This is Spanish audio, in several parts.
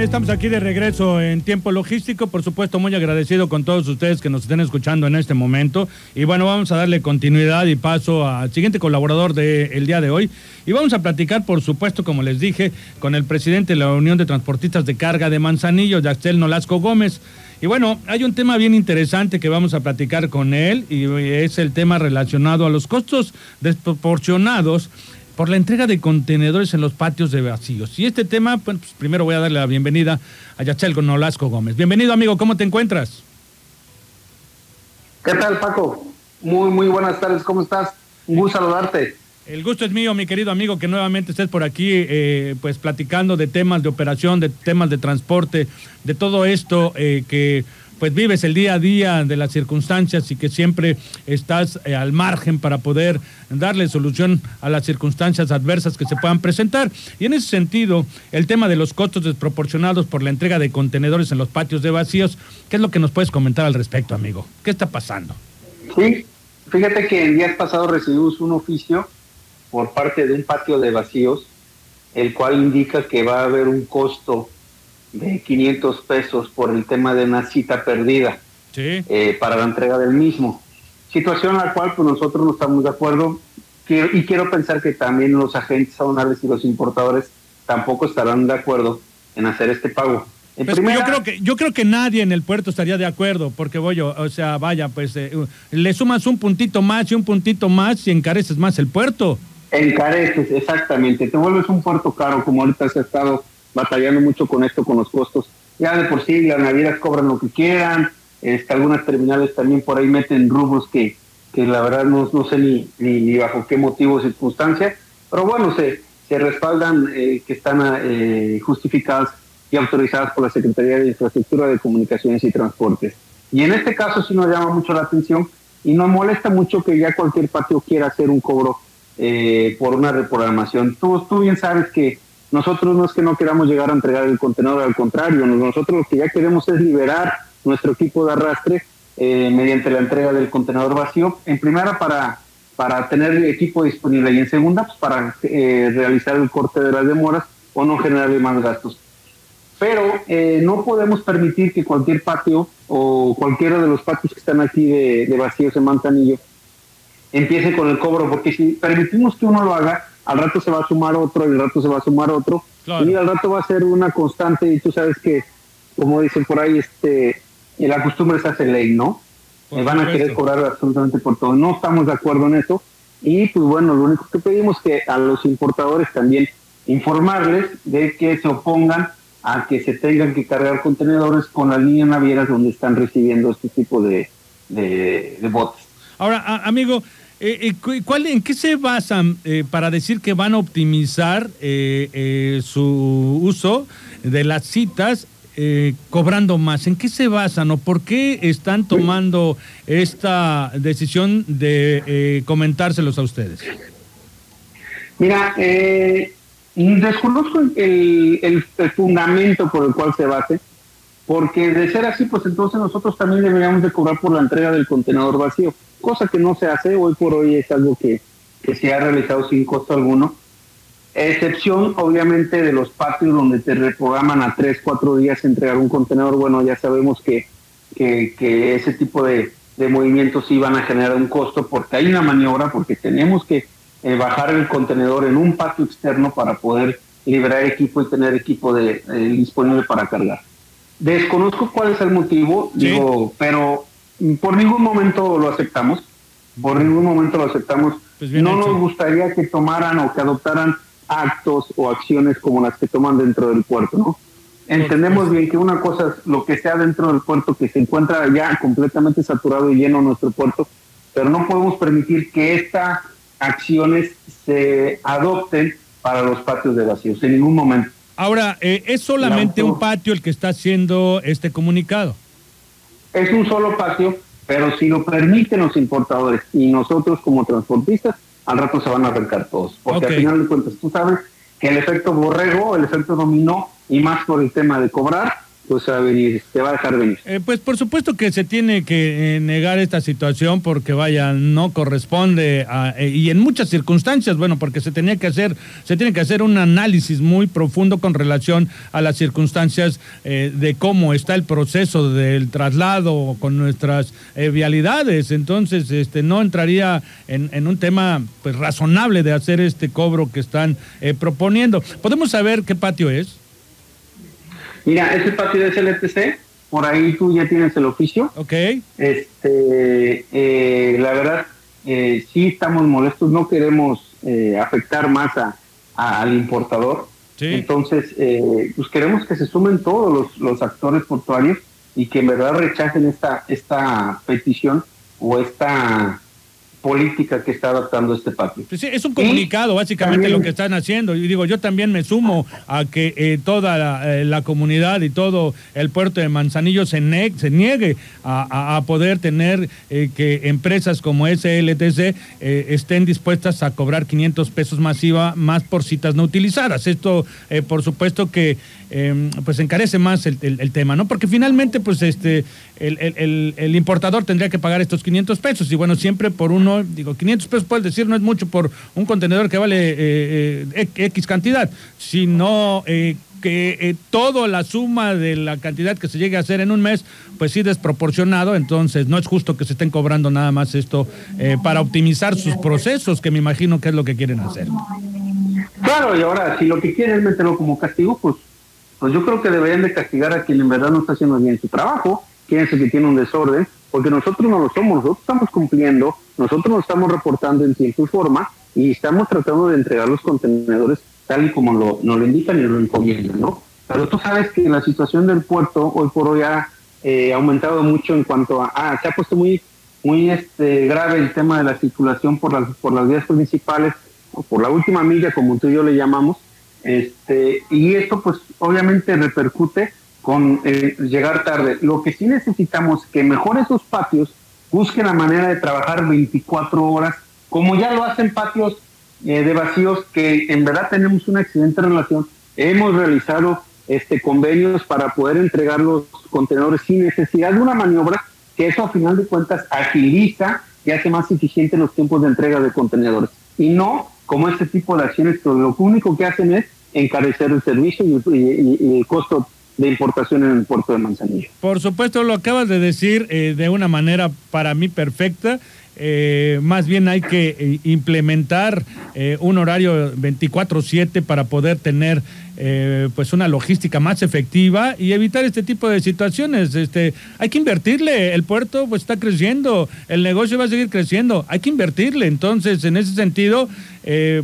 Estamos aquí de regreso en tiempo logístico. Por supuesto, muy agradecido con todos ustedes que nos estén escuchando en este momento. Y bueno, vamos a darle continuidad y paso al siguiente colaborador del día de hoy. Y vamos a platicar, por supuesto, como les dije, con el presidente de la Unión de Transportistas de Carga de Manzanillo, Yaxel Nolasco Gómez. Y bueno, hay un tema bien interesante que vamos a platicar con él y es el tema relacionado a los costos desproporcionados por la entrega de contenedores en los patios de vacíos. Y este tema, pues primero voy a darle la bienvenida a Yachel Nolasco Gómez. Bienvenido, amigo, ¿cómo te encuentras? ¿Qué tal, Paco? Muy, muy buenas tardes, ¿cómo estás? Un gusto saludarte. El gusto es mío, mi querido amigo, que nuevamente estés por aquí, eh, pues platicando de temas de operación, de temas de transporte, de todo esto eh, que pues vives el día a día de las circunstancias y que siempre estás eh, al margen para poder darle solución a las circunstancias adversas que se puedan presentar. Y en ese sentido, el tema de los costos desproporcionados por la entrega de contenedores en los patios de vacíos, ¿qué es lo que nos puedes comentar al respecto, amigo? ¿Qué está pasando? Sí, fíjate que el día pasado recibimos un oficio por parte de un patio de vacíos, el cual indica que va a haber un costo de 500 pesos por el tema de una cita perdida eh, para la entrega del mismo. Situación en la cual pues nosotros no estamos de acuerdo y quiero pensar que también los agentes aduanales y los importadores tampoco estarán de acuerdo en hacer este pago. Pues yo creo que yo creo que nadie en el puerto estaría de acuerdo porque voy o sea vaya pues eh, le sumas un puntito más y un puntito más y encareces más el puerto encareces exactamente te vuelves un puerto caro como ahorita se ha estado batallando mucho con esto, con los costos. Ya de por sí las navieras cobran lo que quieran, este, algunas terminales también por ahí meten rubros que, que la verdad no, no sé ni, ni, bajo qué motivo o circunstancia, pero bueno, se, se respaldan eh, que están eh, justificadas y autorizadas por la Secretaría de Infraestructura de Comunicaciones y Transportes. Y en este caso sí nos llama mucho la atención y nos molesta mucho que ya cualquier patio quiera hacer un cobro eh, por una reprogramación. Tú, tú bien sabes que nosotros no es que no queramos llegar a entregar el contenedor, al contrario, nosotros lo que ya queremos es liberar nuestro equipo de arrastre eh, mediante la entrega del contenedor vacío, en primera para, para tener el equipo disponible y en segunda pues para eh, realizar el corte de las demoras o no generar más gastos. Pero eh, no podemos permitir que cualquier patio o cualquiera de los patios que están aquí de, de vacíos en Manzanillo empiece con el cobro, porque si permitimos que uno lo haga, al rato se va a sumar otro, y al rato se va a sumar otro, y al rato va a ser una constante, y tú sabes que, como dicen por ahí, este, la costumbre se hace ley, ¿no? Me van a querer cobrar absolutamente por todo. No estamos de acuerdo en eso, y pues bueno, lo único que pedimos es que a los importadores también informarles de que se opongan a que se tengan que cargar contenedores con las líneas navieras donde están recibiendo este tipo de, de, de botes. Ahora, amigo, eh, eh, ¿cuál, ¿En qué se basan eh, para decir que van a optimizar su uso de las citas cobrando más? ¿En qué se basan o por qué están tomando esta decisión de comentárselos a ustedes? Mira, desconozco el, el, fundamento por el cual se base, porque de ser así, pues entonces nosotros también deberíamos de cobrar por la entrega del contenedor vacío cosa que no se hace. Hoy por hoy es algo que, se ha realizado sin costo alguno, excepción obviamente de los patios donde te reprograman a tres, cuatro días entregar un contenedor, bueno, ya sabemos que, que, ese tipo de, movimientos iban a generar un costo porque hay una maniobra, porque tenemos que eh, bajar el contenedor en un patio externo para poder liberar equipo y tener equipo de, eh, disponible para cargar. Desconozco cuál es el motivo, digo, pero por ningún momento lo aceptamos, por ningún momento lo aceptamos. Pues no nos gustaría que tomaran o que adoptaran actos o acciones como las que toman dentro del puerto, ¿no? Entendemos bien que una cosa es lo que sea dentro del puerto, que se encuentra ya completamente saturado y lleno nuestro puerto, pero no podemos permitir que estas acciones se adopten para los patios de vacíos, en ningún momento. Ahora, eh, ¿es solamente un patio el que está haciendo este comunicado? es un solo patio, pero si lo permiten los importadores y nosotros como transportistas, al rato se van a arrancar todos. Porque al final de cuentas, tú sabes que el efecto borrego, el efecto dominó, y más por el tema de cobrar, pues. Eh, pues por supuesto que se tiene que eh, negar esta situación porque vaya, no corresponde a, eh, y en muchas circunstancias, bueno, porque se tenía que hacer, se tiene que hacer un análisis muy profundo con relación a las circunstancias de cómo está el proceso del traslado con nuestras vialidades. Entonces, este no entraría en, en, un tema pues razonable de hacer este cobro que están proponiendo. ¿Podemos saber qué patio es? Mira, ese patio de SLTC, por ahí tú ya tienes el oficio. Ok. Este, eh, la verdad, eh, sí estamos molestos, no queremos eh, afectar más a, al importador. Sí. Entonces, eh, pues queremos que se sumen todos los, los actores portuarios y que en verdad rechacen esta, esta petición o esta política que está adaptando este patio. Sí, es un comunicado, básicamente lo que están haciendo. Y digo, yo también me sumo a que eh, toda la, eh, comunidad y todo el puerto de Manzanillo se, se niegue a, poder tener eh, que empresas como SLTC estén dispuestas a cobrar 500 pesos masiva más por citas no utilizadas. Esto, por supuesto que em, pues encarece más el, tema, ¿no? Porque finalmente, pues este, el, el, el importador tendría que pagar estos 500 pesos y bueno, siempre por uno digo, 500 pesos puedes decir no es mucho por un contenedor que vale eh, eh, X cantidad, sino eh, que toda la suma de la cantidad que se llegue a hacer en un mes, pues sí desproporcionado, entonces no es justo que se estén cobrando nada más esto para optimizar sus procesos, que me imagino que es lo que quieren hacer. Claro, y ahora si lo que quieren es meterlo como castigo, pues, pues yo creo que deberían de castigar a quien en verdad no está haciendo bien su trabajo, el que tiene un desorden, porque nosotros no lo somos, nosotros estamos cumpliendo, nosotros nos estamos reportando en tiempo y forma y estamos tratando de entregar los contenedores tal y como lo, nos lo indican y lo encomiendan, ¿no? Pero tú sabes que la situación del puerto hoy por hoy ha eh, aumentado mucho en cuanto a, ah, se ha puesto muy, muy este, grave el tema de la circulación por las, por las vías principales, o por la última milla, como tú y yo le llamamos, este, y esto pues obviamente repercute con eh, llegar tarde. Lo que sí necesitamos que mejor esos patios busquen la manera de trabajar 24 horas, como ya lo hacen patios eh, de vacíos, que en verdad tenemos una excelente relación. Hemos realizado este convenios para poder entregar los contenedores sin necesidad de una maniobra, que eso a final de cuentas agiliza y hace más eficiente los tiempos de entrega de contenedores. Y no como este tipo de acciones que lo único que hacen es encarecer el servicio y el costo de importación en el puerto de Manzanillo. Por supuesto, lo acabas de decir eh, de una manera para mí perfecta. Eh, más bien hay que eh, implementar un horario 24/7 para poder tener pues una logística más efectiva y evitar este tipo de situaciones. Este, hay que invertirle, el puerto pues está creciendo, el negocio va a seguir creciendo, hay que invertirle. Entonces, en ese sentido,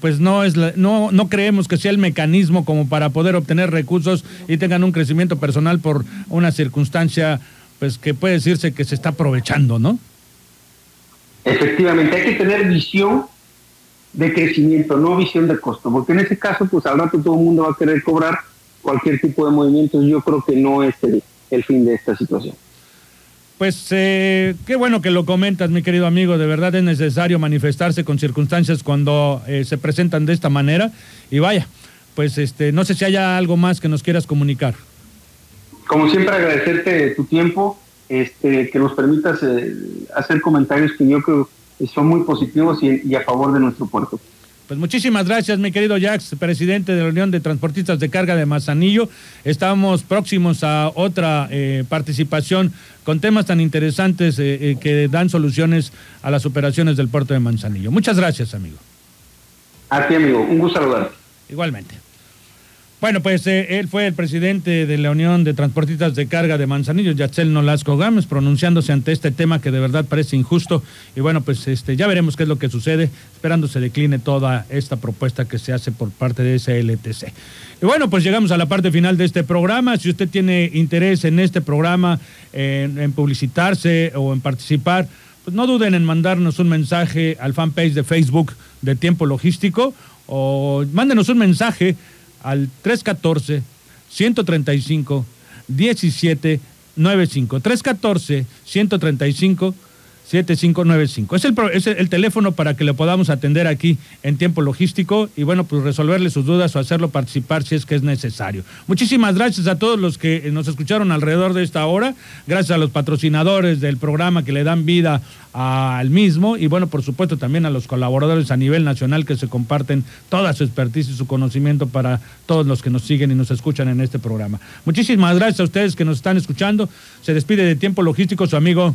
pues no es no no creemos que sea el mecanismo como para poder obtener recursos y tengan un crecimiento personal por una circunstancia pues que puede decirse que se está aprovechando, ¿no? Efectivamente, hay que tener visión de crecimiento, no visión de costo, porque en ese caso, pues al rato todo el mundo va a querer cobrar cualquier tipo de movimientos. Yo creo que no es el, fin de esta situación. Pues eh, qué bueno que lo comentas, mi querido amigo. De verdad es necesario manifestarse con circunstancias cuando eh, se presentan de esta manera. Y vaya, pues este, no sé si haya algo más que nos quieras comunicar. Como siempre, agradecerte tu tiempo este, que nos permitas eh, hacer comentarios que yo creo que son muy positivos y, a favor de nuestro puerto. Pues muchísimas gracias, mi querido Jax, presidente de la Unión de Transportistas de Carga de Mazanillo. Estamos próximos a otra eh, participación con temas tan interesantes eh, que dan soluciones a las operaciones del puerto de Manzanillo. Muchas gracias, amigo. A ti, amigo. Un gusto saludarte. Igualmente. Bueno, pues eh, él fue el presidente de la Unión de Transportistas de Carga de Manzanillo, Yatzel Nolasco Gámez, pronunciándose ante este tema que de verdad parece injusto. Y bueno, pues este, ya veremos qué es lo que sucede, esperando se decline toda esta propuesta que se hace por parte de SLTC. Y bueno, pues llegamos a la parte final de este programa. Si usted tiene interés en este programa, en, publicitarse o en participar, pues no duden en mandarnos un mensaje al fanpage de Facebook de Tiempo Logístico o mándenos un mensaje al 314 135 1795 314 135 7595. Es el, es el teléfono para que le podamos atender aquí en tiempo logístico y bueno, pues resolverle sus dudas o hacerlo participar si es que es necesario. Muchísimas gracias a todos los que nos escucharon alrededor de esta hora, gracias a los patrocinadores del programa que le dan vida al mismo y bueno, por supuesto también a los colaboradores a nivel nacional que se comparten toda su expertise y su conocimiento para todos los que nos siguen y nos escuchan en este programa. Muchísimas gracias a ustedes que nos están escuchando. Se despide de tiempo logístico su amigo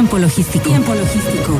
Tiempo logístico. Tiempo logístico.